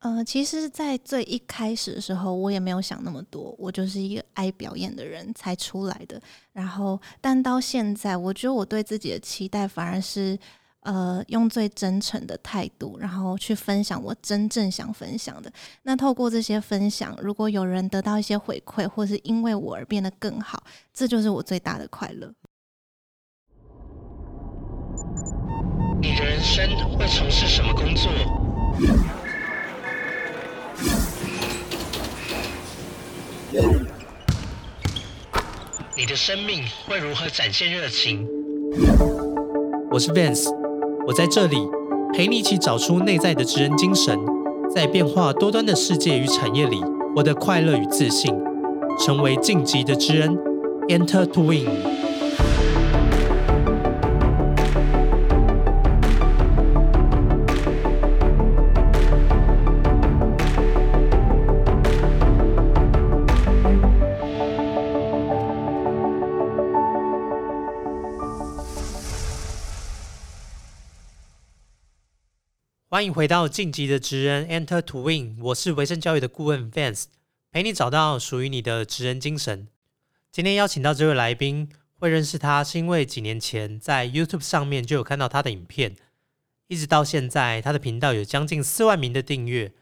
呃，其实，在最一开始的时候，我也没有想那么多，我就是一个爱表演的人才出来的。然后，但到现在，我觉得我对自己的期待反而是，呃，用最真诚的态度，然后去分享我真正想分享的。那透过这些分享，如果有人得到一些回馈，或是因为我而变得更好，这就是我最大的快乐。你的人生会从事什么工作？你的生命会如何展现热情？我是 Vance，我在这里陪你一起找出内在的知恩精神，在变化多端的世界与产业里，获得快乐与自信，成为晋级的知恩，Enter to Win。欢迎回到晋级的职人 Enter to Win，我是维生教育的顾问 Vance，陪你找到属于你的职人精神。今天邀请到这位来宾，会认识他是因为几年前在 YouTube 上面就有看到他的影片，一直到现在他的频道有将近四万名的订阅。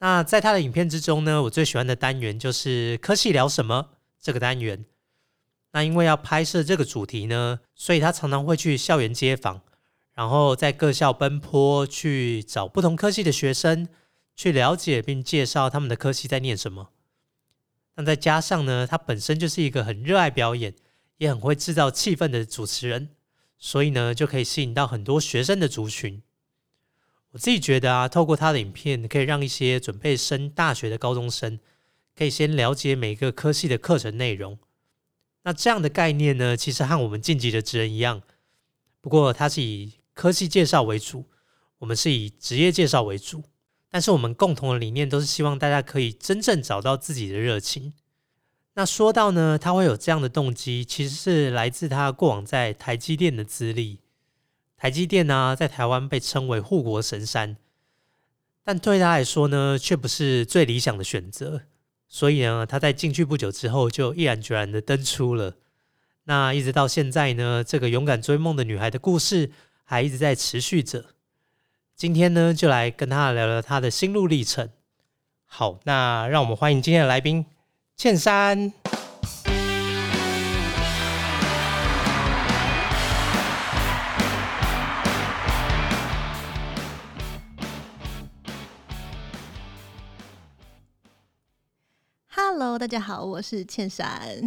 那在他的影片之中呢，我最喜欢的单元就是科系聊什么这个单元。那因为要拍摄这个主题呢，所以他常常会去校园街访。然后在各校奔波去找不同科系的学生，去了解并介绍他们的科系在念什么。那再加上呢，他本身就是一个很热爱表演，也很会制造气氛的主持人，所以呢，就可以吸引到很多学生的族群。我自己觉得啊，透过他的影片，可以让一些准备升大学的高中生，可以先了解每个科系的课程内容。那这样的概念呢，其实和我们晋级的职人一样，不过他是以科技介绍为主，我们是以职业介绍为主，但是我们共同的理念都是希望大家可以真正找到自己的热情。那说到呢，他会有这样的动机，其实是来自他过往在台积电的资历。台积电呢，在台湾被称为护国神山，但对他来说呢，却不是最理想的选择。所以呢，他在进去不久之后，就毅然决然的登出了。那一直到现在呢，这个勇敢追梦的女孩的故事。还一直在持续着。今天呢，就来跟他聊聊他的心路历程。好，那让我们欢迎今天的来宾倩珊。Hello，大家好，我是倩珊。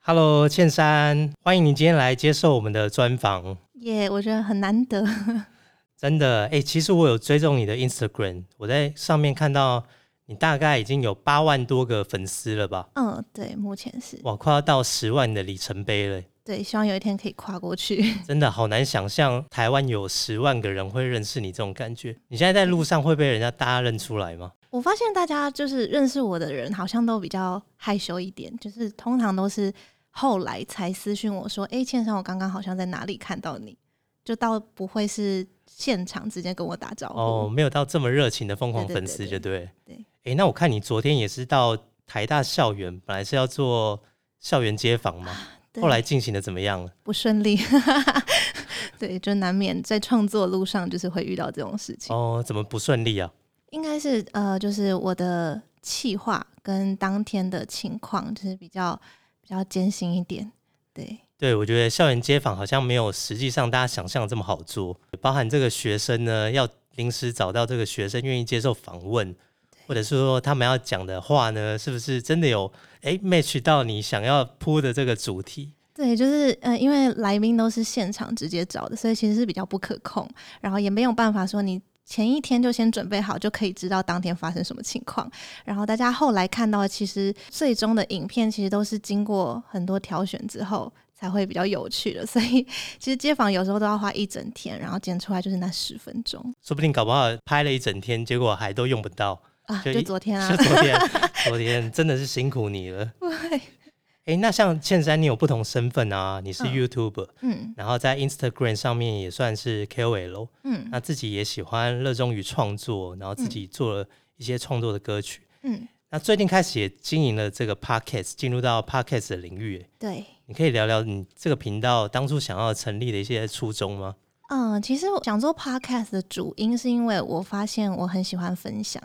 Hello，倩珊，欢迎你今天来接受我们的专访。耶，我觉得很难得，真的哎。其实我有追踪你的 Instagram，我在上面看到你大概已经有八万多个粉丝了吧？嗯，对，目前是哇，快要到十万的里程碑了。对，希望有一天可以跨过去。真的好难想象台湾有十万个人会认识你这种感觉。你现在在路上会被人家大家认出来吗？我发现大家就是认识我的人，好像都比较害羞一点，就是通常都是。后来才私讯我说：“哎，倩珊，我刚刚好像在哪里看到你，就倒不会是现场直接跟我打招呼哦，没有到这么热情的疯狂粉丝，就对。对，哎，那我看你昨天也是到台大校园，本来是要做校园街访嘛，后来进行的怎么样了？不顺利，对，就难免在创作路上就是会遇到这种事情。哦，怎么不顺利啊？应该是呃，就是我的气话跟当天的情况就是比较。比较艰辛一点，对对，我觉得校园街访好像没有实际上大家想象这么好做，包含这个学生呢，要临时找到这个学生愿意接受访问，或者是说他们要讲的话呢，是不是真的有哎 match 到你想要铺的这个主题？对，就是呃，因为来宾都是现场直接找的，所以其实是比较不可控，然后也没有办法说你。前一天就先准备好，就可以知道当天发生什么情况。然后大家后来看到，其实最终的影片其实都是经过很多挑选之后才会比较有趣的。所以其实街访有时候都要花一整天，然后剪出来就是那十分钟。说不定搞不好拍了一整天，结果还都用不到啊！就昨天啊，昨天，昨天真的是辛苦你了。对，哎，那像倩珊，你有不同身份啊，你是 YouTuber，嗯然后在 Instagram 上面也算是 KOL，嗯那自己也喜欢热衷于创作，然后自己做了一些创作的歌曲。嗯，那最近开始也经营了这个 Podcast，进入到 Podcast 的领域。对。你可以聊聊你这个频道当初想要成立的一些初衷吗？嗯，其实我想做 podcast 的主因是因为我发现我很喜欢分享。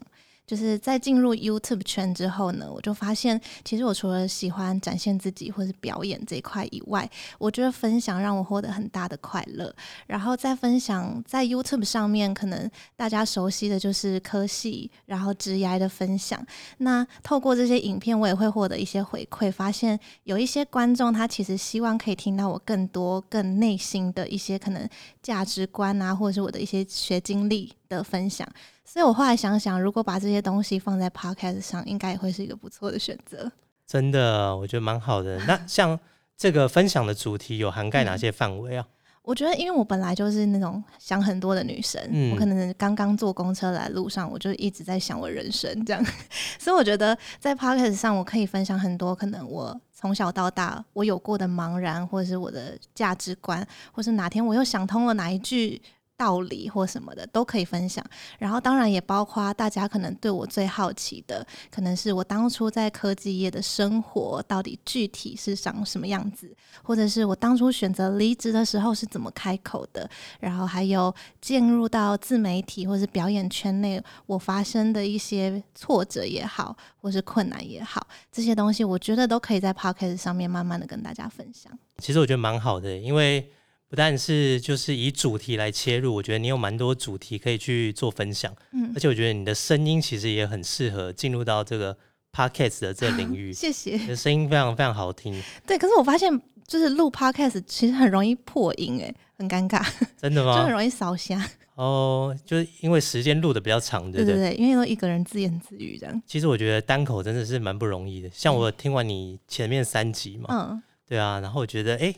就是在进入 YouTube 圈之后呢，我就发现，其实我除了喜欢展现自己或是表演这一块以外，我觉得分享让我获得很大的快乐。然后在分享在 YouTube 上面，可能大家熟悉的就是科系，然后职业的分享。那透过这些影片，我也会获得一些回馈，发现有一些观众他其实希望可以听到我更多、更内心的一些可能价值观啊，或者是我的一些学经历的分享。所以我后来想想，如果把这些东西放在 podcast 上，应该也会是一个不错的选择。真的，我觉得蛮好的。那 像这个分享的主题有涵盖哪些范围啊？我觉得，因为我本来就是那种想很多的女生，嗯我可能刚刚坐公车来路上，我就一直在想我人生这样，所以我觉得在 podcast 上，我可以分享很多可能我从小到大我有过的茫然，或者是我的价值观，或是哪天我又想通了哪一句。道理或什么的都可以分享，然后当然也包括大家可能对我最好奇的，可能是我当初在科技业的生活到底具体是长什么样子，或者是我当初选择离职的时候是怎么开口的，然后还有进入到自媒体或是表演圈内，我发生的一些挫折也好，或是困难也好，这些东西我觉得都可以在 podcast 上面慢慢的跟大家分享。其实我觉得蛮好的，因为不但是就是以主题来切入，我觉得你有蛮多主题可以去做分享，嗯而且我觉得你的声音其实也很适合进入到这个 podcast 的这个领域，谢谢。你的声音非常非常好听，对，可是我发现就是录 podcast 其实很容易破音，哎，很尴尬，真的吗就很？容易烧瞎。哦，就是因为时间录的比较长，对不对？对对对，因为都一个人自言自语这样。其实我觉得单口真的是蛮不容易的，像我听完你前面三集嘛，嗯，对啊，然后我觉得哎。诶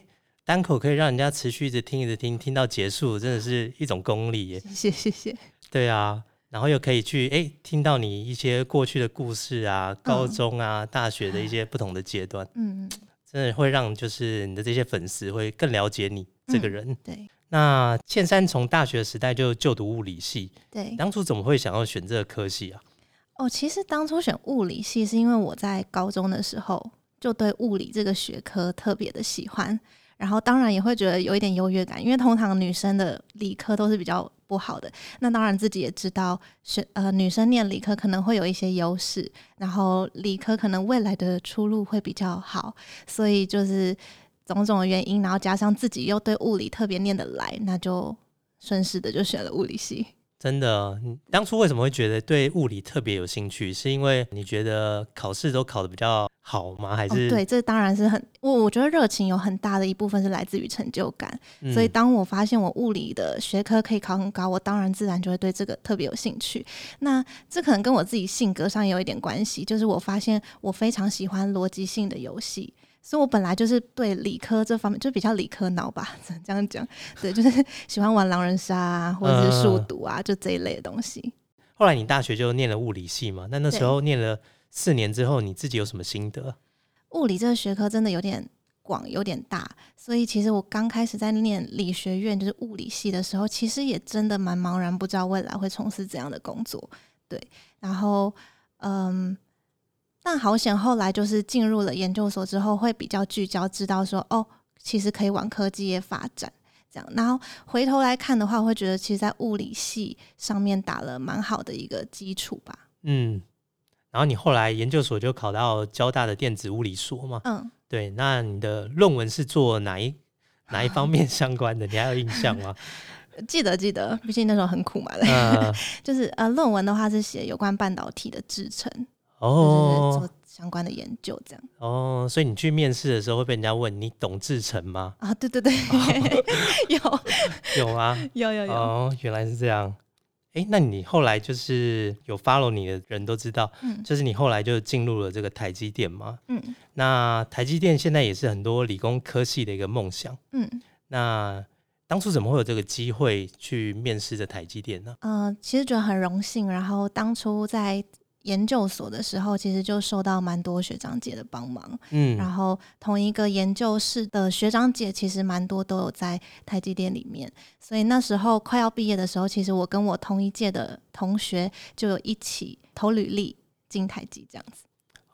单口可以让人家持续一直听，一直听，听到结束，真的是一种功力耶。谢谢谢谢。对啊，然后又可以去哎听到你一些过去的故事啊，高中啊、大学的一些不同的阶段，嗯，真的会让就是你的这些粉丝会更了解你这个嗯人。对那倩珊从大学时代就就读物理系，对。当初怎么会想要选这个科系啊？哦，其实当初选物理系是因为我在高中的时候就对物理这个学科特别的喜欢。然后当然也会觉得有一点优越感，因为通常女生的理科都是比较不好的。那当然自己也知道，学呃女生念理科可能会有一些优势，然后理科可能未来的出路会比较好，所以就是种种的原因，然后加上自己又对物理特别念得来，那就顺势的就选了物理系。真的，你当初为什么会觉得对物理特别有兴趣？是因为你觉得考试都考得比较好吗？还是、哦、对，这当然是很我我觉得热情有很大的一部分是来自于成就感。嗯所以当我发现我物理的学科可以考很高，我当然自然就会对这个特别有兴趣。那这可能跟我自己性格上也有一点关系，就是我发现我非常喜欢逻辑性的游戏。所以我本来就是对理科这方面就比较理科脑吧，这样讲，对，就是喜欢玩狼人杀啊，或者是数独啊，就这一类的东西。后来你大学就念了物理系嘛？那那时候念了四年之后，你自己有什么心得？物理这个学科真的有点广，有点大，所以其实我刚开始在念理学院，就是物理系的时候，其实也真的蛮茫然，不知道未来会从事怎样的工作。对，然后嗯，但好险，后来就是进入了研究所之后，会比较聚焦，知道说哦，其实可以往科技业发展。这样，然后回头来看的话，我会觉得其实，在物理系上面打了蛮好的一个基础吧。嗯，然后你后来研究所就考到交大的电子物理所嘛？嗯，对，那你的论文是做哪一 哪一方面相关的？你还有印象吗？记得记得，毕竟那时候很苦嘛。就是呃，论文的话是写有关半导体的制程，就是哦做相关的研究这样哦，所以你去面试的时候会被人家问你懂制程吗？啊。对对对，有有啊，有有有，哦，原来是这样。哎，那你后来就是有 follow 你的人都知道，嗯就是你后来就进入了这个台积电嘛。嗯那台积电现在也是很多理工科系的一个梦想。嗯那当初怎么会有这个机会去面试这台积电呢？呃，其实觉得很荣幸。然后当初在研究所的时候，其实就受到蛮多学长姐的帮忙。嗯，然后同一个研究室的学长姐，其实蛮多都有在台积电里面。所以那时候快要毕业的时候，其实我跟我同一届的同学就有一起投履历进台积这样子。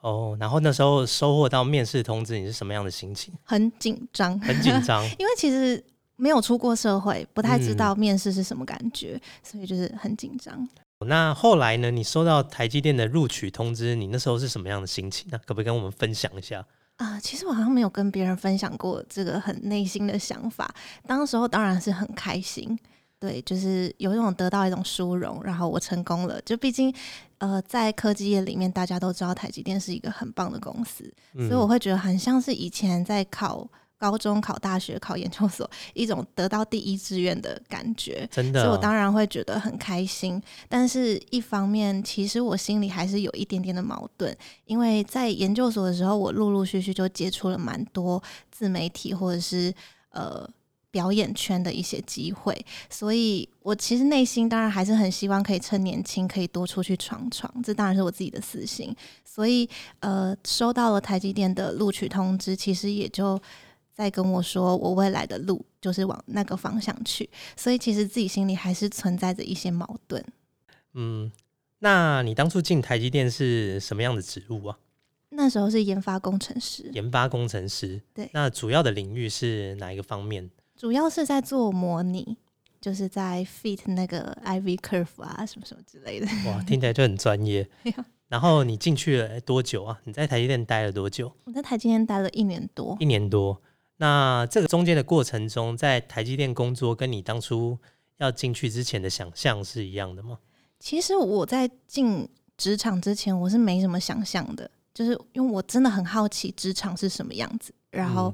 哦，然后那时候收获到面试通知，你是什么样的心情？很紧张，很紧张，因为其实没有出过社会，不太知嗯道面试是什么感觉，所以就是很紧张。那后来呢？你收到台积电的录取通知，你那时候是什么样的心情呢？可不可以跟我们分享一下？啊、其实我好像没有跟别人分享过这个很内心的想法。当时候当然是很开心，对，就是有一种得到一种殊荣，然后我成功了。就毕竟，呃，在科技业里面，大家都知道台积电是一个很棒的公司，嗯所以我会觉得很像是以前在考高中、考大学、考研究所 一种得到第一志愿的感觉。真的哦，所以我当然会觉得很开心，但是一方面，其实我心里还是有一点点的矛盾，因为在研究所的时候，我陆陆续续就接触了蛮多自媒体或者是呃表演圈的一些机会，所以我其实内心当然还是很希望可以趁年轻可以多出去闯闯，这当然是我自己的私心。所以呃，收到了台积电的录取通知，其实也就在跟我说，我未来的路就是往那个方向去。所以其实自己心里还是存在着一些矛盾。嗯，那你当初进台积电是什么样的职务啊？那时候是研发工程师，研发工程师。对那主要的领域是哪一个方面？主要是在做模拟，就是在 fit 那个 IV curve 啊，什么什么之类的。哇，听起来就很专业。然后你进去了多久啊？你在台积电待了多久？我在台积电待了一年多一，年多。那这个中间的过程中，在台积电工作，跟你当初要进去之前的想象是一样的吗？其实我在进职场之前，我是没什么想象的，就是因为我真的很好奇职场是什么样子，然后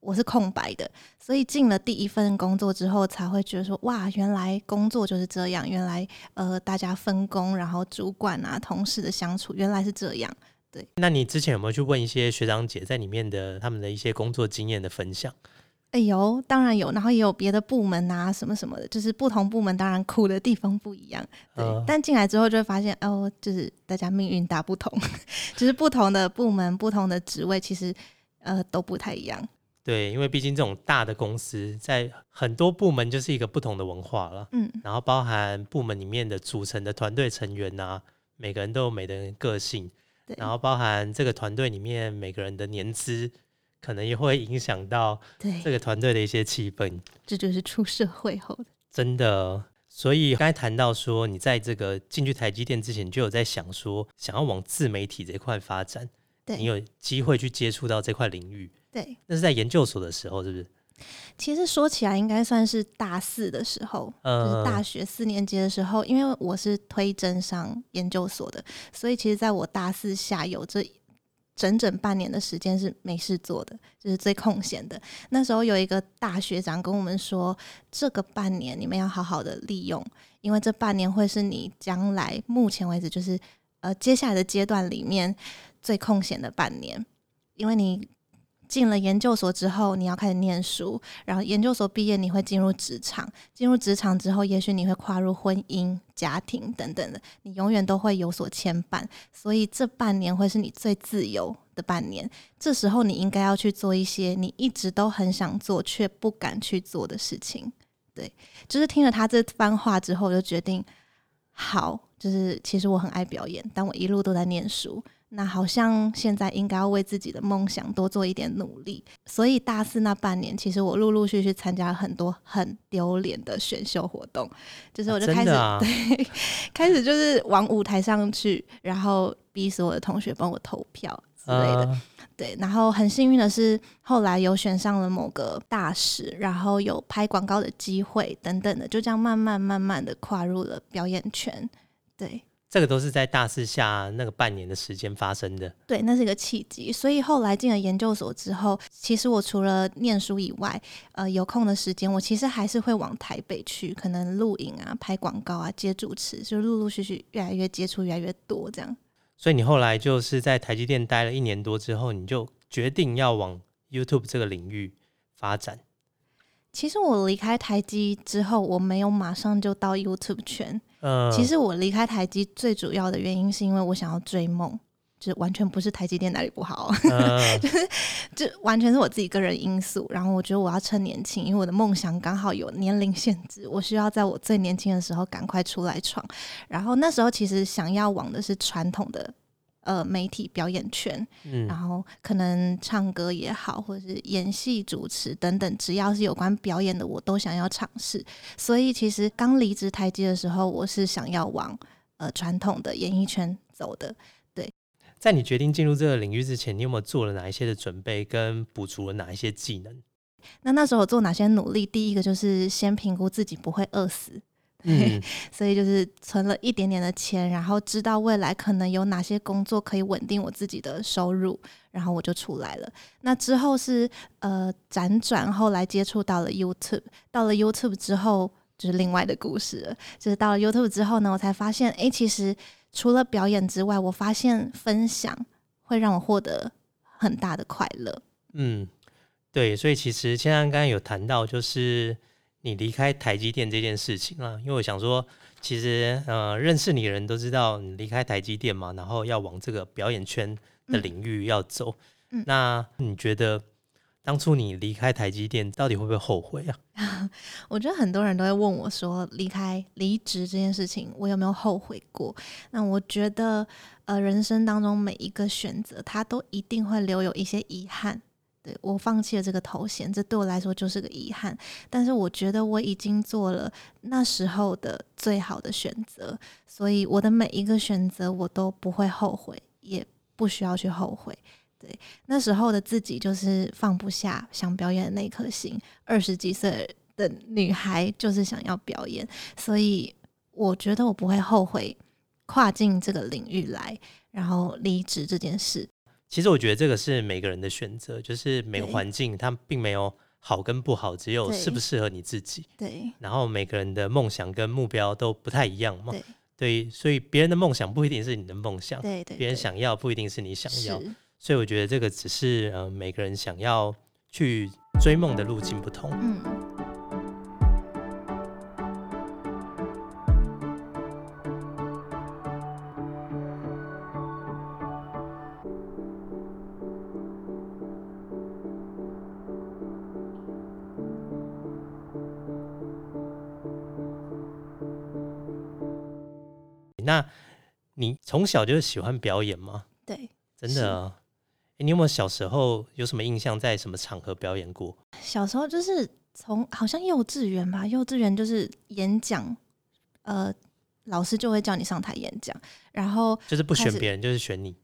我是空白的，所以进了第一份工作之后，才会觉得说，哇，原来工作就是这样，原来呃大家分工，然后主管啊、同事的相处，原来是这样。那你之前有没有去问一些学长姐在里面的他们的一些工作经验的分享？哎有，当然有，然后也有别的部门啊，什么什么的，就是不同部门当然苦的地方不一样，对。呃但进来之后就会发现，哦，就是大家命运大不同，就是不同的部门、不同的职位，其实呃都不太一样。对，因为毕竟这种大的公司在很多部门就是一个不同的文化了，嗯，然后包含部门里面的组成的团队成员啊、每个人都有每个人个性，对。然后包含这个团队里面每个人的年资，可能也会影响到，这个团队的一些气氛。这就是出社会后的。真的，所以刚才谈到说，你在这个进去台积电之前，你就有在想说，想要往自媒体这块发展，对你有机会去接触到这块领域。对，那是在研究所的时候，是不是？其实说起来应该算是大四的时候，就呃是大学四年级的时候，因为我是推甄上研究所的，所以其实在我大四下有这整整半年的时间是没事做的，就是最空闲的。那时候有一个大学长跟我们说，这个半年你们要好好的利用，因为这半年会是你将来目前为止就是呃接下来的阶段里面最空闲的半年，因为你。进了研究所之后，你要开始念书，然后研究所毕业，你会进入职场。进入职场之后，也许你会跨入婚姻、家庭等等的，你永远都会有所牵绊。所以这半年会是你最自由的半年。这时候你应该要去做一些你一直都很想做却不敢去做的事情。对，就是听了他这番话之后，我就决定，好，就是其实我很爱表演，但我一路都在念书。那好像现在应该要为自己的梦想多做一点努力，所以大四那半年，其实我陆陆续续参加了很多很丢脸的选秀活动，就是我就开始、对，开始就是往舞台上去，然后逼死我的同学帮我投票之类的。呃对，然后很幸运的是，后来有选上了某个大使，然后有拍广告的机会等等的，就这样慢慢慢慢的跨入了表演圈。对这个都是在大四下那个半年的时间发生的。对，那是一个契机。所以后来进了研究所之后，其实我除了念书以外，呃，有空的时间，我其实还是会往台北去，可能录影啊、拍广告啊、接主持，就陆陆续续越来越接触越来越多这样。所以你后来就是在台积电待了一年多之后，你就决定要往 YouTube 这个领域发展。其实我离开台积之后，我没有马上就到 YouTube 圈，嗯，其实我离开台积最主要的原因是因为我想要追梦，就完全不是台积电哪里不好，嗯 这完全是我自己个人因素。然后我觉得我要趁年轻，因为我的梦想刚好有年龄限制，我需要在我最年轻的时候赶快出来闯。然后那时候其实想要往的是传统的呃媒体表演圈，嗯然嗯后可能唱歌也好，或者是演戏、主持等等，只要是有关表演的，我都想要尝试。所以其实刚离职台积的时候，我是想要往呃传统的演艺圈走的。对在你决定进入这个领域之前，你有没有做了哪一些的准备，跟补足了哪一些技能？那那时候我做哪些努力？第一个就是先评估自己不会饿死，嗯所以就是存了一点点的钱，然后知道未来可能有哪些工作可以稳定我自己的收入，然后我就出来了。那之后是呃辗转，后来接触到了 YouTube，到了 YouTube 之后就是另外的故事了。就是到了 YouTube 之后呢，我才发现，哎，其实除了表演之外，我发现分享会让我获得很大的快乐。嗯，对，所以其实现在刚刚有谈到，就是你离开台积电这件事情啊，因为我想说，其实呃，认识你的人都知道你离开台积电嘛，然后要往这个表演圈的嗯领域要走。嗯那你觉得当初你离开台积电，到底会不会后悔啊？我觉得很多人都会问我说，离开离职这件事情，我有没有后悔过？那我觉得，呃，人生当中每一个选择，它都一定会留有一些遗憾。我放弃了这个头衔，这对我来说就是个遗憾。但是我觉得我已经做了那时候的最好的选择，所以我的每一个选择我都不会后悔，也不需要去后悔。对，那时候的自己就是放不下想表演的那颗心，二十几岁的女孩就是想要表演，所以我觉得我不会后悔跨进这个领域来，然后离职这件事。其实我觉得这个是每个人的选择，就是每个对。环境它并没有好跟不好，只有对适不适合你自己。对。然后每个人的梦想跟目标都不太一样嘛，对。对，所以别人的梦想不一定是你的梦想，对对，别人想要不一定是你想要，所以我觉得这个只是呃每个人想要去追梦的路径不同。嗯。那你从小就喜欢表演吗？对，真的啊、诶你有没有小时候有什么印象，在什么场合表演过？小时候就是从好像幼稚园吧，幼稚园就是演讲，呃，老师就会叫你上台演讲，然后就是不选别人，就是选你。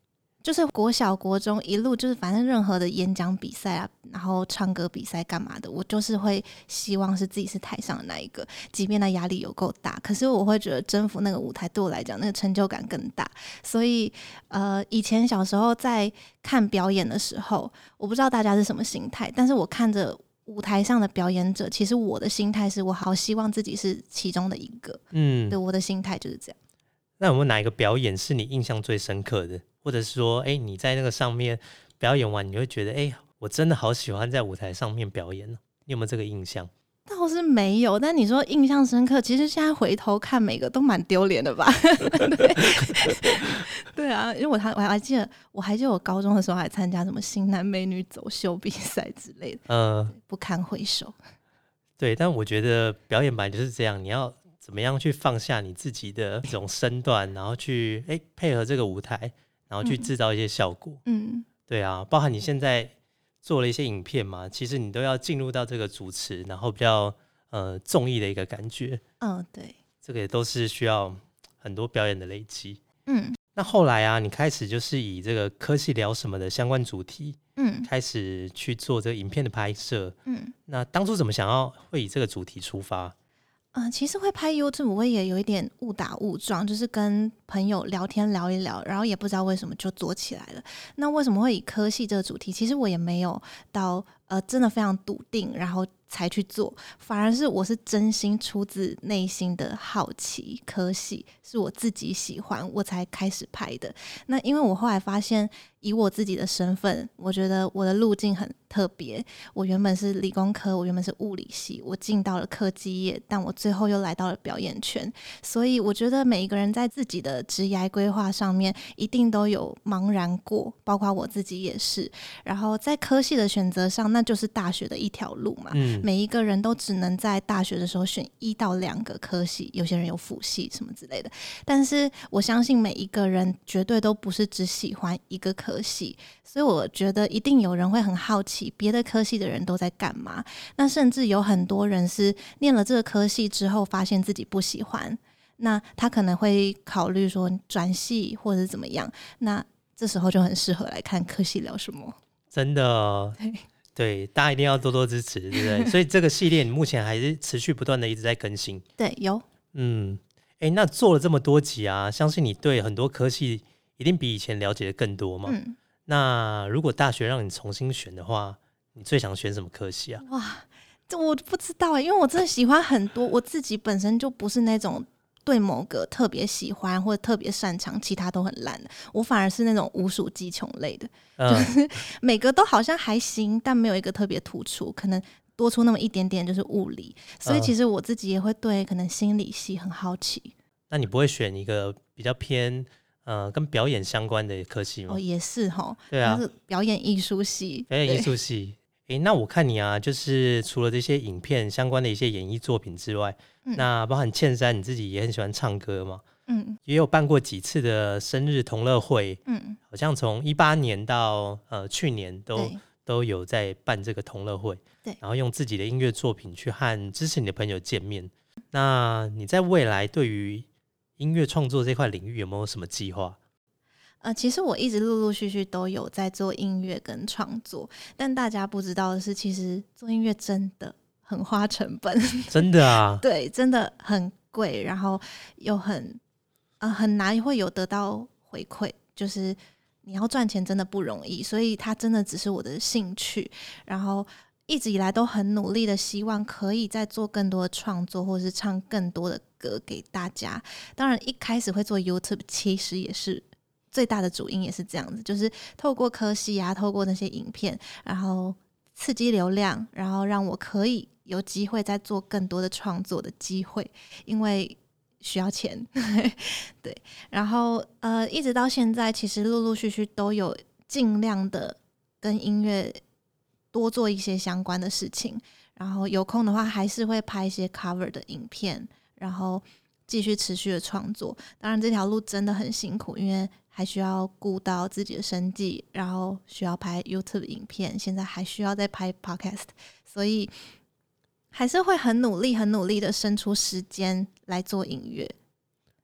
就是国小、国中一路就是反正任何的演讲比赛啊，然后唱歌比赛干嘛的，我就是会希望是自己是台上的那一个，即便那压力有够大，可是我会觉得征服那个舞台对我来讲那个成就感更大。所以呃，以前小时候在看表演的时候，我不知道大家是什么心态，但是我看着。舞台上的表演者，其实我的心态是我好希望自己是其中的一个，嗯对，我的心态就是这样。那有没有哪一个表演是你印象最深刻的，或者是说，哎、你在那个上面表演完，你会觉得，哎、我真的好喜欢在舞台上面表演呢？你有没有这个印象？倒是没有，但你说印象深刻，其实现在回头看每个都蛮丢脸的吧？对，对啊，因为我还我还记得，我还记得我高中的时候还参加什么新男美女走秀比赛之类的，呃，不堪回首。对，但我觉得表演版就是这样，你要怎么样去放下你自己的一种身段，然后去哎、配合这个舞台，然后去嗯制造一些效果。嗯，对啊，包含你现在做了一些影片嘛，其实你都要进入到这个主持，然后比较呃综艺的一个感觉，嗯，对，这个也都是需要很多表演的累积。嗯那后来啊，你开始就是以这个科系聊什么的相关主题，嗯开始去做这个影片的拍摄。嗯那当初怎么想要会以这个主题出发？嗯、其实会拍 YouTube 我也有一点误打误撞，就是跟朋友聊天聊一聊，然后也不知道为什么就做起来了。那为什么会以科系这个主题？其实我也没有到呃真的非常笃定，然后才去做，反而是我是真心出自内心的好奇，科系是我自己喜欢，我才开始拍的。那因为我后来发现，以我自己的身份，我觉得我的路径很特别。我原本是理工科，我原本是物理系，我进到了科技业，但我最后又来到了表演圈。所以我觉得每一个人在自己的职业规划上面，一定都有茫然过，包括我自己也是。然后在科系的选择上，那就是大学的一条路嘛。嗯，每一个人都只能在大学的时候选一到两个科系，有些人有辅系什么之类的。但是我相信每一个人绝对都不是只喜欢一个科系，所以我觉得一定有人会很好奇别的科系的人都在干嘛。那甚至有很多人是念了这个科系之后，发现自己不喜欢，那他可能会考虑说转系或者怎么样。那这时候就很适合来看科系聊什么。真的，对 对，大家一定要多多支持，对不对？所以这个系列你目前还是持续不断的一直在更新。对，有嗯，哎，那做了这么多集啊，相信你对很多科系一定比以前了解的更多嘛。嗯，那如果大学让你重新选的话，你最想选什么科系啊？哇，这我不知道欸，因为我真的喜欢很多，我自己本身就不是那种对某个特别喜欢或者特别擅长，其他都很烂的。我反而是那种无鼠鸡穷类的，嗯，每个都好像还行，但没有一个特别突出，可能多出那么一点点就是物理。所以嗯其实我自己也会对可能心理系很好奇。那你不会选一个比较偏呃跟表演相关的科系吗哦，？也是哈，对啊表演艺术系，表演艺术系。诶，那我看你啊，就是除了这些影片相关的一些演艺作品之外，嗯那包含茜珊你自己也很喜欢唱歌嘛，嗯也有办过几次的生日同乐会，嗯，好像从一八年到呃去年都都有在办这个同乐会，对然后用自己的音乐作品去和支持你的朋友见面。那你在未来对于音乐创作这块领域有没有什么计划？呃，其实我一直陆陆续续都有在做音乐跟创作，但大家不知道的是，其实做音乐真的很花成本，真的啊，对，真的很贵，然后又很呃很难会有得到回馈，就是你要赚钱真的不容易，所以它真的只是我的兴趣，然后一直以来都很努力的希望可以再做更多的创作，或是唱更多的给大家。当然一开始会做 YouTube，其实也是。最大的主因也是这样子，就是透过科系啊，透过那些影片，然后刺激流量，然后让我可以有机会再做更多的创作的机会，因为需要钱，对。然后呃，一直到现在，其实陆陆续续都有尽量的跟音乐多做一些相关的事情，然后有空的话还是会拍一些 cover 的影片，然后继续持续的创作。当然这条路真的很辛苦，因为还需要顾到自己的生计，然后需要拍 YouTube 影片，现在还需要再拍 Podcast，所以还是会很努力、很努力的生出时间来做音乐。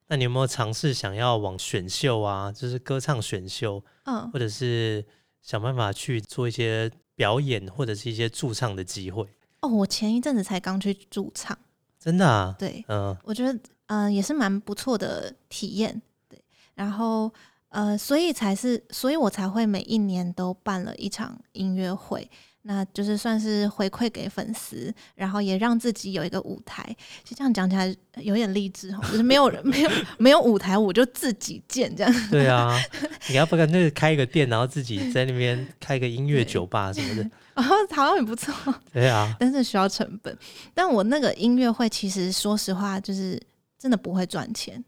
那你有没有尝试想要往选秀啊，就是歌唱选秀，嗯，或者是想办法去做一些表演或者是一些驻唱的机会？哦，我前一阵子才刚去驻唱，真的啊，对嗯、我觉得嗯、呃也是蛮不错的体验，对，然后呃，所以才是，所以我才会每一年都办了一场音乐会，那就是算是回馈给粉丝，然后也让自己有一个舞台。其实这样讲起来有点励志哈，就是没有人 没有没有舞台，我就自己建这样。对啊，你要不然那个开一个店，然后自己在那边开个音乐酒吧什么的，好像也不错，对啊，但是需要成本。但我那个音乐会，其实说实话，就是真的不会赚钱，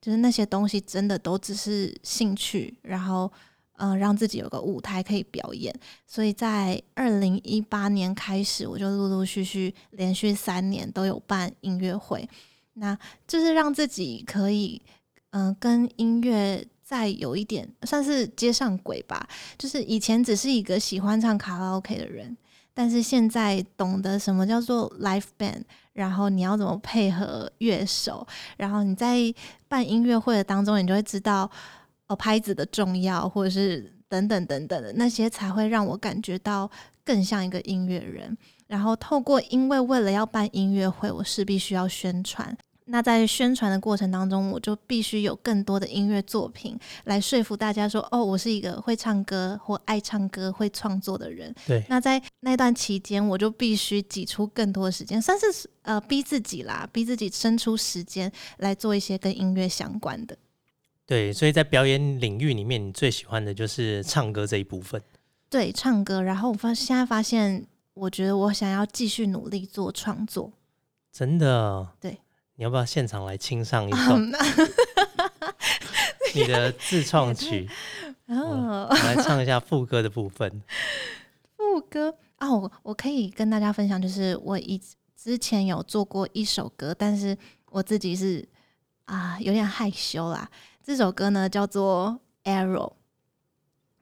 就是那些东西真的都只是兴趣，然后嗯、让自己有个舞台可以表演。所以在二零一八年开始，我就陆陆续续连续三年都有办音乐会，那就是让自己可以嗯、跟音乐。再有一点算是接上轨吧，就是以前只是一个喜欢唱卡拉 OK 的人，但是现在懂得什么叫做 l i f e band，然后你要怎么配合乐手，然后你在办音乐会的当中，你就会知道哦拍子的重要，或者是等等等等的那些，才会让我感觉到更像一个音乐人。然后透过，因为为了要办音乐会，我势必需要宣传。那在宣传的过程当中，我就必须有更多的音乐作品来说服大家说，哦，我是一个会唱歌或爱唱歌、会创作的人。对，那在那段期间，我就必须挤出更多的时间，算是呃逼自己啦，逼自己生出时间来做一些跟音乐相关的。对，所以在表演领域里面，你最喜欢的就是唱歌这一部分。对，唱歌。然后我发现在发现，我觉得我想要继续努力做创作。真的？对。你要不要现场来清唱一首 你的自创曲？哦，来唱一下副歌的部分。副歌啊，我我可以跟大家分享，就是我以之前有做过一首歌，但是我自己是啊有点害羞啦。这首歌呢叫做《Arrow》。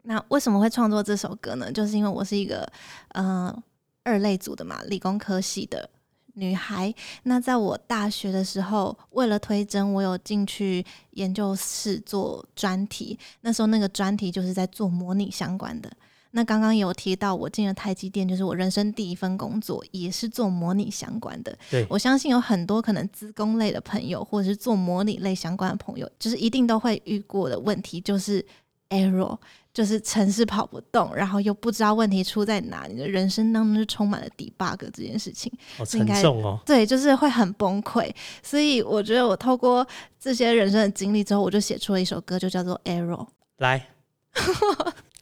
那为什么会创作这首歌呢？就是因为我是一个嗯二类组的嘛，理工科系的。女孩，那在我大学的时候，为了推甄，我有进去研究室做专题。那时候那个专题就是在做模拟相关的。那刚刚有提到，我进了台积电，就是我人生第一份工作，也是做模拟相关的。对我相信有很多可能资工类的朋友，或者是做模拟类相关的朋友，就是一定都会遇过的问题，就是 error。就是城市跑不动，然后又不知道问题出在哪，你的人生当中就充满了 debug 这件事情，好沉重哦。对，就是会很崩溃。所以我觉得我透过这些人生的经历之后，我就写出了一首歌，就叫做《error》。来，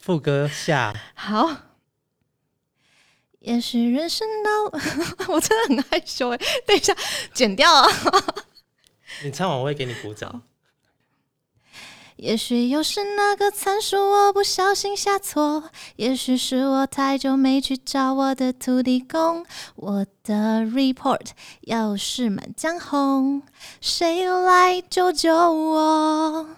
副歌下。好。也许人生到，我真的很害羞哎，等一下剪掉啊。你唱完我会给你鼓掌。也许又是那个参数我不小心下错，也许是我太久没去找我的土地公，我的 report 要是满江红，谁来救救我？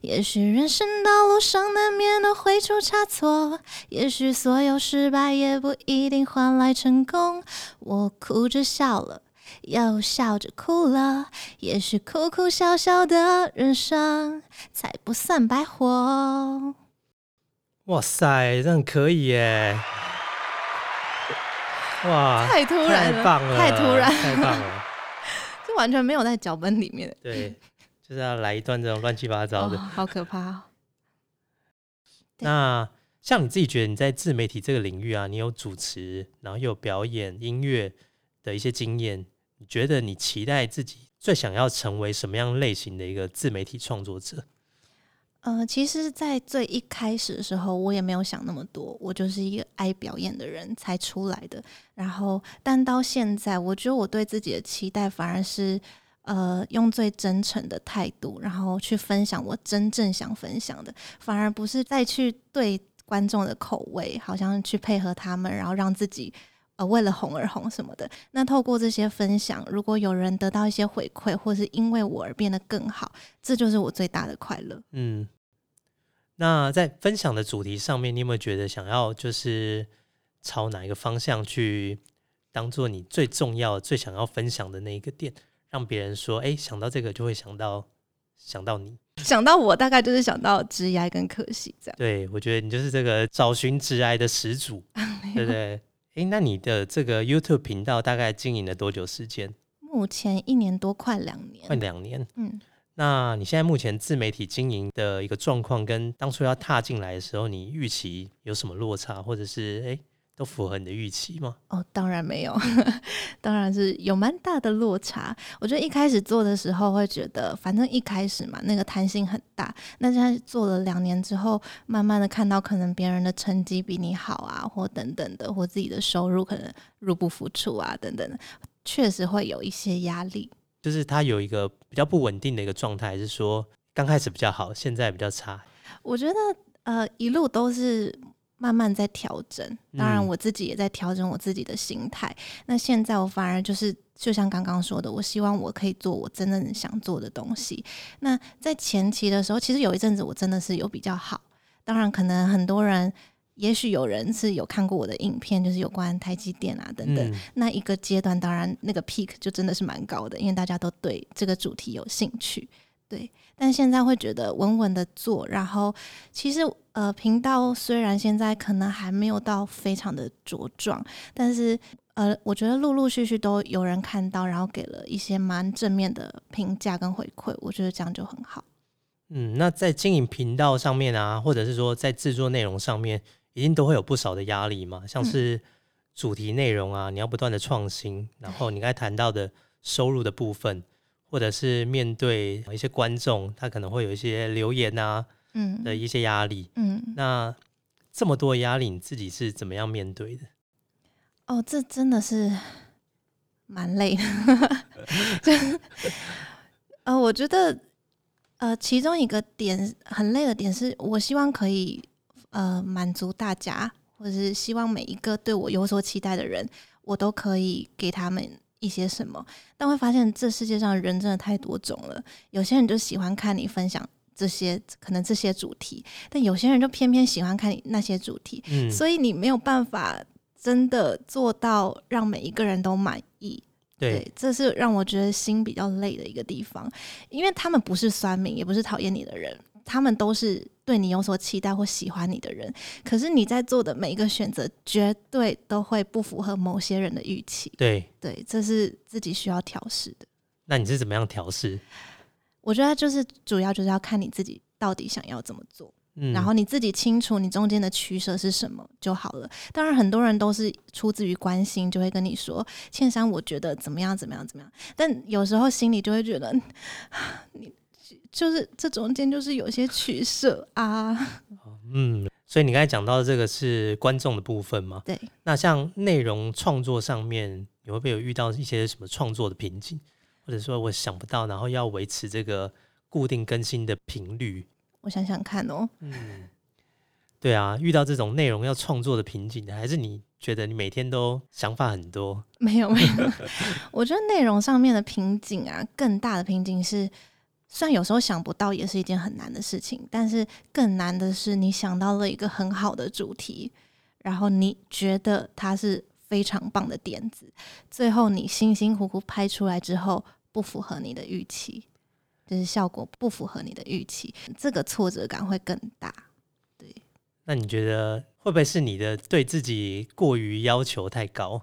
也许人生道路上难免都会出差错，也许所有失败也不一定换来成功，我哭着笑了。又笑着哭了，也许哭哭笑笑的人生才不算白活。哇塞，这很可以耶！哇，太突然了，太棒了，太突然，太棒了，这完全没有在脚本里面。对，就是要来一段这种乱七八糟的，好可怕。那像你自己觉得你在自媒体这个领域啊，你有主持，然后有表演、音乐的一些经验。你觉得你期待自己最想要成为什么样类型的一个自媒体创作者？呃，其实，在最一开始的时候，我也没有想那么多，我就是一个爱表演的人才出来的。然后，但到现在，我觉得我对自己的期待反而是，呃，用最真诚的态度，然后去分享我真正想分享的，反而不是再去对观众的口味，好像去配合他们，然后让自己。呃，为了红而红什么的，那透过这些分享，如果有人得到一些回馈，或是因为我而变得更好，这就是我最大的快乐。嗯，那在分享的主题上面，你有没有觉得想要就是朝哪一个方向去当做你最重要、最想要分享的那一个点，让别人说，哎，想到这个就会想到想到你，想到我，大概就是想到直癌跟可惜这样。对，我觉得你就是这个找寻直癌的始祖，对不对？哎，那你的这个 YouTube 频道大概经营了多久时间？目前一年多，快两年。快两年。嗯，那你现在目前自媒体经营的一个状况，跟当初要踏进来的时候，你预期有什么落差，或者是哎？都符合你的预期吗？哦，当然没有，当然是有蛮大的落差。我觉得一开始做的时候会觉得，反正一开始嘛，那个弹性很大。那现在做了两年之后，慢慢的看到可能别人的成绩比你好啊，或等等的，或自己的收入可能入不敷出啊，等等的，确实会有一些压力。就是它有一个比较不稳定的一个状态，是说刚开始比较好，现在比较差。我觉得呃，一路都是。慢慢在调整，当然我自己也在调整我自己的心态。那现在我反而就是就像刚刚说的，我希望我可以做我真正想做的东西。那在前期的时候，其实有一阵子我真的是有比较好。当然，可能很多人，也许有人是有看过我的影片，就是有关台积电啊等等。那一个阶段，当然那个 peak 就真的是蛮高的，因为大家都对这个主题有兴趣。对，但现在会觉得稳稳的做，然后其实。呃，频道虽然现在可能还没有到非常的茁壮，但是呃，我觉得陆陆续续都有人看到，然后给了一些蛮正面的评价跟回馈，我觉得这样就很好。嗯，那在经营频道上面啊，或者是说在制作内容上面，一定都会有不少的压力嘛，像是主题内容啊，你要不断的创新，然后你刚才谈到的收入的部分，或者是面对一些观众，他可能会有一些留言啊。嗯的一些压力，嗯，那这么多压力，你自己是怎么样面对的？哦，这真的是蛮累的。就呃，我觉得呃，其中一个点很累的点是，我希望可以呃满足大家，或者是希望每一个对我有所期待的人，我都可以给他们一些什么。但会发现这世界上人真的太多种了，有些人就喜欢看你分享这些可能这些主题，但有些人就偏偏喜欢看你那些主题，嗯，所以你没有办法真的做到让每一个人都满意。对，这是让我觉得心比较累的一个地方，因为他们不是酸民，也不是讨厌你的人，他们都是对你有所期待或喜欢你的人。可是你在做的每一个选择，绝对都会不符合某些人的预期。对，对，这是自己需要调试的。那你是怎么样调试？我觉得就是主要就是要看你自己到底想要怎么做。嗯，然后你自己清楚你中间的取舍是什么就好了。当然，很多人都是出自于关心，就会跟你说：“倩珊，我觉得怎么样，怎么样，怎么样。”但有时候心里就会觉得，你就是这中间就是有些取舍啊。嗯，所以你刚才讲到的这个是观众的部分吗？对，那像内容创作上面，你会不会有遇到一些什么创作的瓶颈，或者说我想不到，然后要维持这个固定更新的频率？我想想看哦，嗯，对啊，遇到这种内容要创作的瓶颈，还是你觉得你每天都想法很多？没有没有，我觉得内容上面的瓶颈啊，更大的瓶颈是，虽然有时候想不到也是一件很难的事情，但是更难的是你想到了一个很好的主题，然后你觉得它是非常棒的点子，最后你辛辛苦苦拍出来之后，不符合你的预期，就是效果不符合你的预期，这个挫折感会更大。对那你觉得会不会是你的对自己过于要求太高？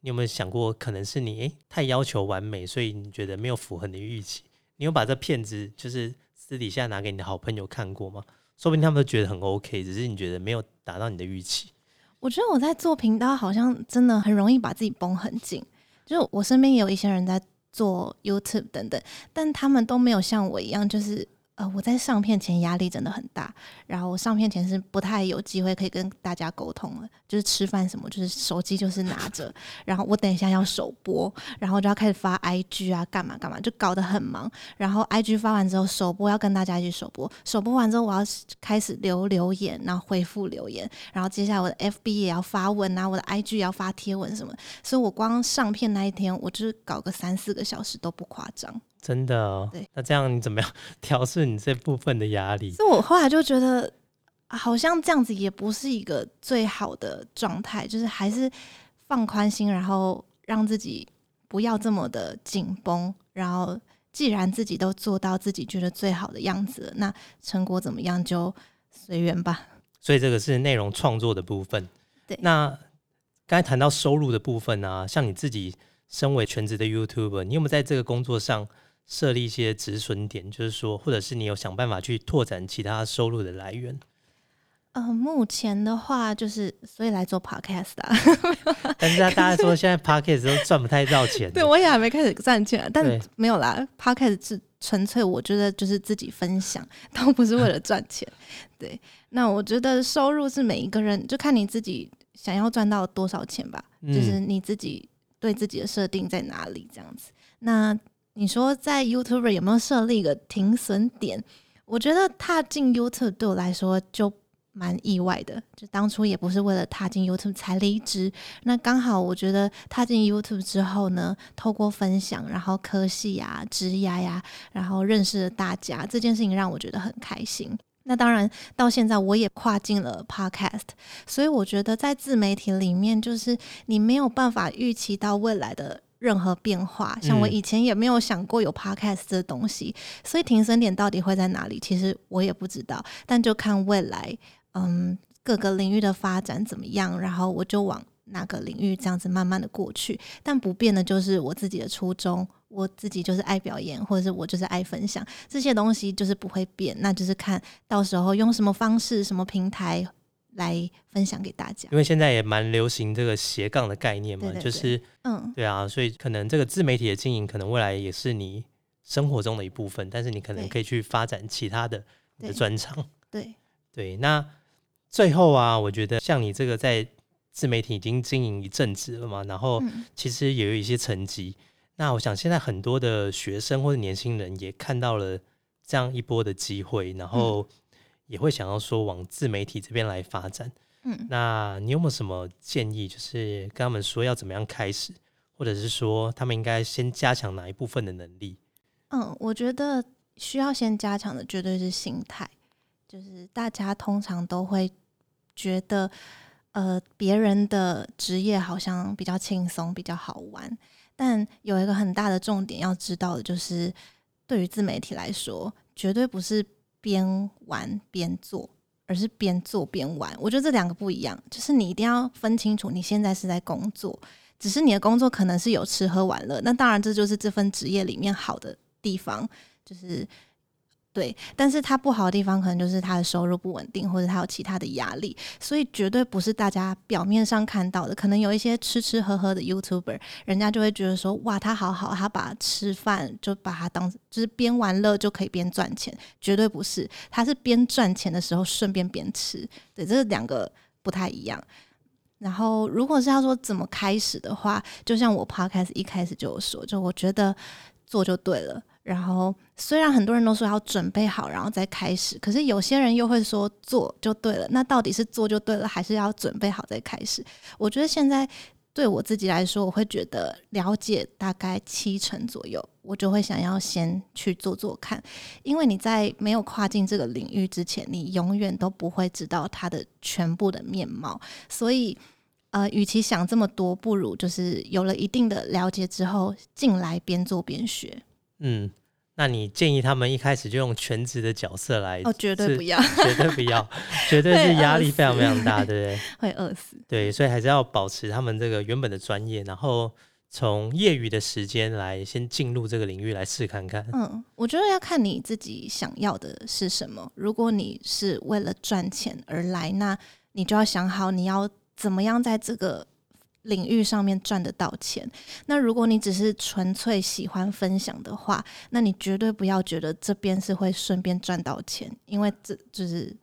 你有没有想过，可能是你太要求完美，所以你觉得没有符合你的预期？你有把这片子就是私底下拿给你的好朋友看过吗？说不定他们都觉得很 OK，只是你觉得没有达到你的预期。我觉得我在做频道，好像真的很容易把自己绷很紧。就是我身边也有一些人在做 YouTube 等等，但他们都没有像我一样，就是我在上片前压力真的很大，然后我上片前是不太有机会可以跟大家沟通了，就是吃饭什么，就是手机就是拿着，然后我等一下要首播，然后就要开始发 IG 啊，干嘛干嘛，就搞得很忙。然后 IG 发完之后，首播要跟大家一起首播，首播完之后我要开始留留言，然后回复留言，然后接下来我的 FB 也要发文啊，我的 IG 也要发贴文什么，所以我光上片那一天，我就是搞个三四个小时都不夸张。真的、哦，对。那这样你怎么样 调试你这部分的压力？所以我后来就觉得，啊好像这样子也不是一个最好的状态，就是还是放宽心，然后让自己不要这么的紧绷。然后，既然自己都做到自己觉得最好的样子了，那成果怎么样就随缘吧。所以这个是内容创作的部分。对那刚才谈到收入的部分啊，像你自己身为全职的 YouTuber，你有没有在这个工作上设立一些止损点？就是说，或者是你有想办法去拓展其他收入的来源？呃，目前的话就是，所以来做 podcast 但是大家说现在 Podcast 都赚不太到钱，对，我也还没开始赚钱啊，但对没有啦。Podcast 是纯粹我觉得就是自己分享，倒不是为了赚钱。对，那我觉得收入是每一个人就看你自己想要赚到多少钱吧，嗯就是你自己对自己的设定在哪里这样子。那你说在 YouTube 有没有设立一个停损点？我觉得踏进 YouTube 对我来说就蛮意外的，就当初也不是为了踏进 YouTube 才离职。那刚好我觉得踏进 YouTube 之后呢，透过分享，然后科系呀、职涯呀，然后认识了大家，这件事情让我觉得很开心。那当然，到现在我也跨进了 Podcast，所以我觉得在自媒体里面，就是你没有办法预期到未来的任何变化。像我嗯以前也没有想过有 Podcast 这东西，所以停损点到底会在哪里，其实我也不知道。但就看未来，嗯，各个领域的发展怎么样，然后我就往哪个领域这样子慢慢的过去。但不变的就是我自己的初衷，我自己就是爱表演，或者是我就是爱分享这些东西，就是不会变。那就是看到时候用什么方式、什么平台来分享给大家。因为现在也蛮流行这个斜杠的概念嘛，对对就是嗯，对啊，所以可能这个自媒体的经营，可能未来也是你生活中的一部分，但是你可能可以去发展其他的你的专长。对，对，那最后啊，我觉得像你这个在自媒体已经经营一阵子了嘛，然后嗯。其实也有一些成绩。那我想现在很多的学生或者年轻人也看到了这样一波的机会，然后也会想要说往自媒体这边来发展。嗯那你有没有什么建议，就是跟他们说要怎么样开始，或者是说他们应该先加强哪一部分的能力？嗯，我觉得需要先加强的绝对是心态，就是大家通常都会觉得，呃，别人的职业好像比较轻松、比较好玩，但有一个很大的重点要知道的就是，对于自媒体来说，绝对不是边玩边做。而是边做边玩，我觉得这两个不一样，就是你一定要分清楚，你现在是在工作，只是你的工作可能是有吃喝玩乐，那当然这就是这份职业里面好的地方，就是对，但是它不好的地方可能就是它的收入不稳定，或者它有其他的压力，所以绝对不是大家表面上看到的。可能有一些吃吃喝喝的 YouTuber，人家就会觉得说，哇，他好好，他把吃饭就把它当就是边玩乐就可以边赚钱，绝对不是，他是边赚钱的时候顺便边吃，对，这两个不太一样。然后，如果是要说怎么开始的话，就像我 podcast 一开始就有说，就我觉得做就对了。然后，虽然很多人都说要准备好，然后再开始，可是有些人又会说做就对了。那到底是做就对了，还是要准备好再开始？我觉得现在对我自己来说，我会觉得了解大概七成左右，我就会想要先去做做看，因为你在没有跨进这个领域之前，你永远都不会知道它的全部的面貌，所以。呃，与其想这么多，不如就是有了一定的了解之后，进来边做边学。嗯，那你建议他们一开始就用全职的角色来？哦，绝对不要，绝对不要，绝对是压力非常非常大，对不对？会饿死。对，所以还是要保持他们这个原本的专业，然后从业余的时间来先进入这个领域来试看看。嗯，我觉得要看你自己想要的是什么。如果你是为了赚钱而来，那你就要想好你要怎么样在这个领域上面赚得到钱。那如果你只是纯粹喜欢分享的话，那你绝对不要觉得这边是会顺便赚到钱，因为这就是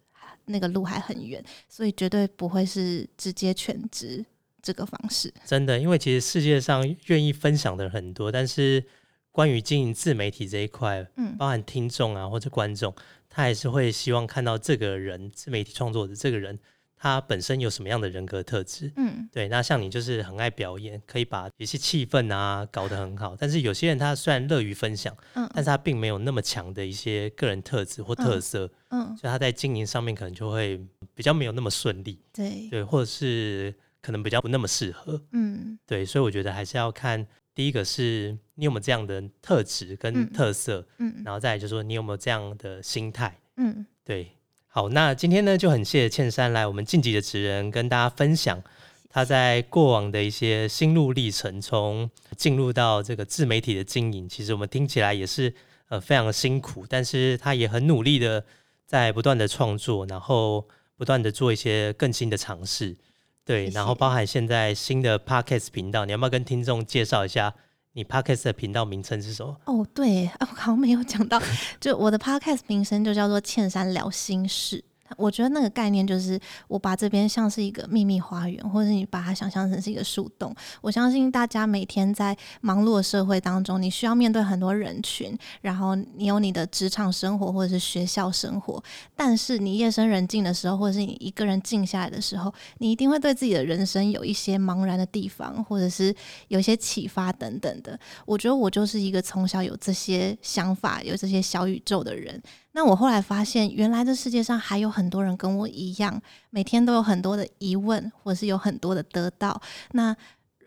那个路还很远，所以绝对不会是直接全职这个方式。真的，因为其实世界上愿意分享的人很多，但是关于经营自媒体这一块，嗯包含听众啊或者观众，他还是会希望看到这个人自媒体创作者这个人，他本身有什么样的人格特质。嗯对，那像你就是很爱表演，可以把一些气氛啊搞得很好。但是有些人他虽然乐于分享，嗯但是他并没有那么强的一些个人特质或特色，嗯，所以他在经营上面可能就会比较没有那么顺利，对，对，或者是可能比较不那么适合，嗯对。所以我觉得还是要看第一个是你有没有这样的特质跟嗯特色，嗯然后再来就是说你有没有这样的心态，嗯对。好，那今天呢就很谢谢倩珊来我们晋级的职人跟大家分享他在过往的一些心路历程，从进入到这个自媒体的经营，其实我们听起来也是呃非常的辛苦，但是他也很努力的在不断的创作，然后不断的做一些更新的尝试，对，然后包含现在新的 podcast 频道，你要不要跟听众介绍一下你 podcast 的频道名称是什么？哦，对，我好像没有讲到，就我的 podcast 名称就叫做“倩山聊心事”。我觉得那个概念就是，我把这边像是一个秘密花园，或者你把它想象成是一个树洞。我相信大家每天在忙碌的社会当中，你需要面对很多人群，然后你有你的职场生活或者是学校生活，但是你夜深人静的时候，或者是你一个人静下来的时候，你一定会对自己的人生有一些茫然的地方，或者是有一些启发等等的。我觉得我就是一个从小有这些想法、有这些小宇宙的人。那我后来发现，原来这世界上还有很很多人跟我一样，每天都有很多的疑问，或是有很多的得到。那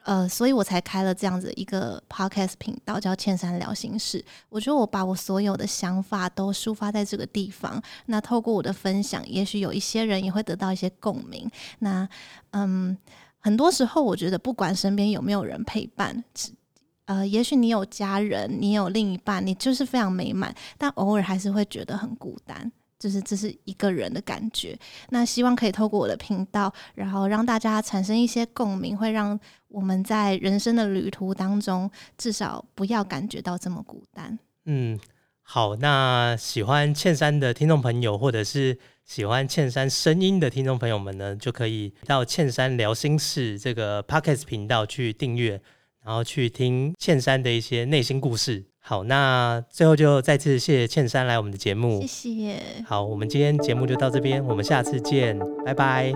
呃，所以我才开了这样子一个 podcast 频道，叫“千山聊心事”。我觉得我把我所有的想法都抒发在这个地方。那透过我的分享，也许有一些人也会得到一些共鸣。那嗯，很多时候我觉得，不管身边有没有人陪伴，呃，也许你有家人，你有另一半，你就是非常美满，但偶尔还是会觉得很孤单，就是这是一个人的感觉。那希望可以透过我的频道，然后让大家产生一些共鸣，会让我们在人生的旅途当中，至少不要感觉到这么孤单。嗯，好，那喜欢倩珊的听众朋友，或者是喜欢倩珊声音的听众朋友们呢，就可以到倩珊聊心事这个 podcast 频道去订阅，然后去听倩珊的一些内心故事。好，那最后就再次谢谢倩珊来我们的节目谢。谢。好，我们今天节目就到这边，我们下次见，拜拜。